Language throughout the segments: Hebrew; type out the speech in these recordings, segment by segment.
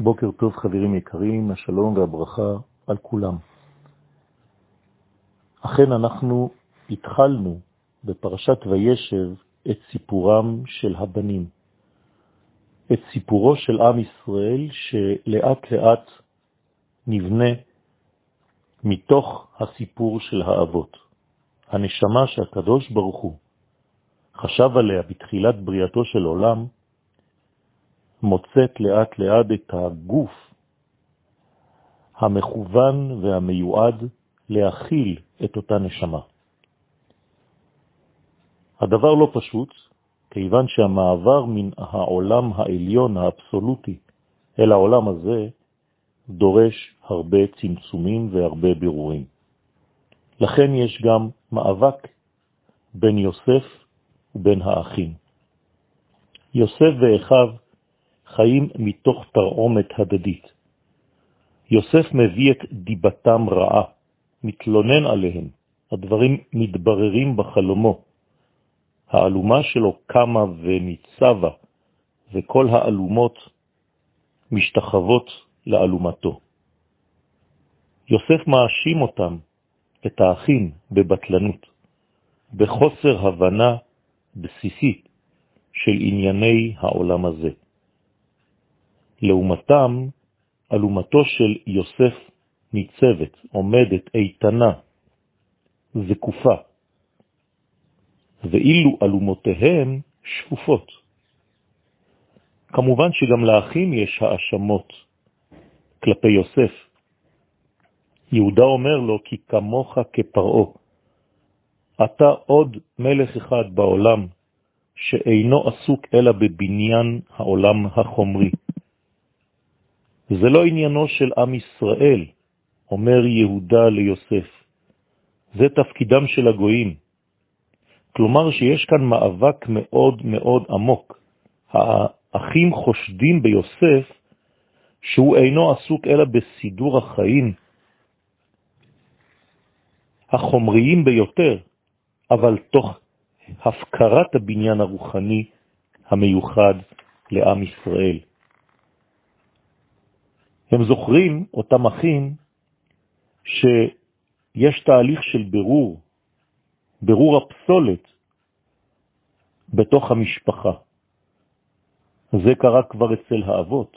בוקר טוב חברים יקרים, השלום והברכה על כולם. אכן אנחנו התחלנו בפרשת וישב את סיפורם של הבנים, את סיפורו של עם ישראל שלאט לאט נבנה מתוך הסיפור של האבות. הנשמה שהקדוש ברוך הוא חשב עליה בתחילת בריאתו של עולם, מוצאת לאט לאט את הגוף המכוון והמיועד להכיל את אותה נשמה. הדבר לא פשוט, כיוון שהמעבר מן העולם העליון האבסולוטי אל העולם הזה דורש הרבה צמצומים והרבה בירורים. לכן יש גם מאבק בין יוסף ובין האחים. יוסף ואחיו חיים מתוך תרעומת הדדית. יוסף מביא את דיבתם רעה, מתלונן עליהם, הדברים מתבררים בחלומו. האלומה שלו קמה וניצבה, וכל האלומות משתחוות לאלומתו. יוסף מאשים אותם, את האחים, בבטלנות, בחוסר הבנה בסיסית של ענייני העולם הזה. לעומתם, אלומתו של יוסף ניצבת, עומדת, איתנה, זקופה, ואילו אלומותיהם שפופות. כמובן שגם לאחים יש האשמות כלפי יוסף. יהודה אומר לו, כי כמוך כפרעו. אתה עוד מלך אחד בעולם שאינו עסוק אלא בבניין העולם החומרי. זה לא עניינו של עם ישראל, אומר יהודה ליוסף. זה תפקידם של הגויים. כלומר שיש כאן מאבק מאוד מאוד עמוק. האחים חושדים ביוסף שהוא אינו עסוק אלא בסידור החיים החומריים ביותר, אבל תוך הפקרת הבניין הרוחני המיוחד לעם ישראל. הם זוכרים, אותם אחים, שיש תהליך של ברור, ברור הפסולת בתוך המשפחה. זה קרה כבר אצל האבות.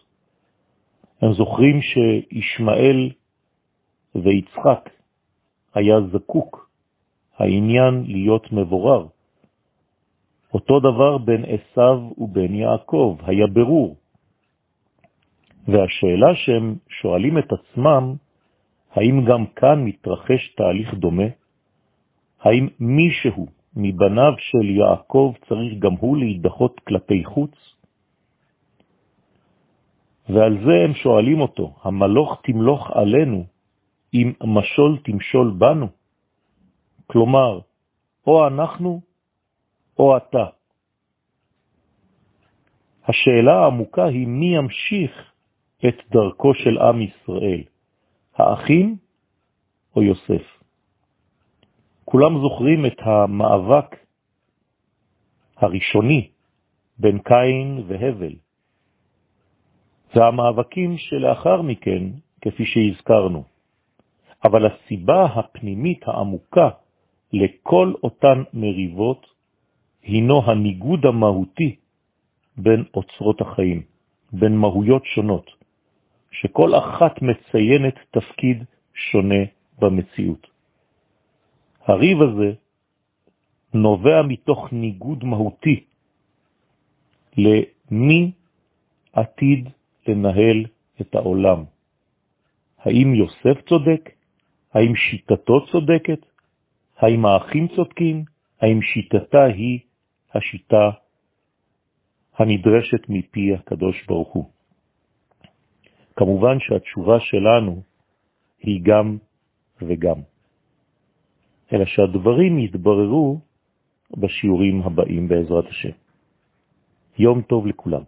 הם זוכרים שישמעאל ויצחק היה זקוק, העניין להיות מבורר. אותו דבר בין עשיו ובין יעקב, היה ברור. והשאלה שהם שואלים את עצמם, האם גם כאן מתרחש תהליך דומה? האם מישהו מבניו של יעקב צריך גם הוא להידחות כלפי חוץ? ועל זה הם שואלים אותו, המלוך תמלוך עלינו, אם משול תמשול בנו? כלומר, או אנחנו או אתה. השאלה העמוקה היא מי ימשיך את דרכו של עם ישראל, האחים או יוסף. כולם זוכרים את המאבק הראשוני בין קין והבל. והמאבקים שלאחר מכן, כפי שהזכרנו. אבל הסיבה הפנימית העמוקה לכל אותן מריבות הינו הניגוד המהותי בין אוצרות החיים, בין מהויות שונות. שכל אחת מציינת תפקיד שונה במציאות. הריב הזה נובע מתוך ניגוד מהותי למי עתיד לנהל את העולם. האם יוסף צודק? האם שיטתו צודקת? האם האחים צודקים? האם שיטתה היא השיטה הנדרשת מפי הקדוש ברוך הוא? כמובן שהתשובה שלנו היא גם וגם. אלא שהדברים יתבררו בשיעורים הבאים בעזרת השם. יום טוב לכולם.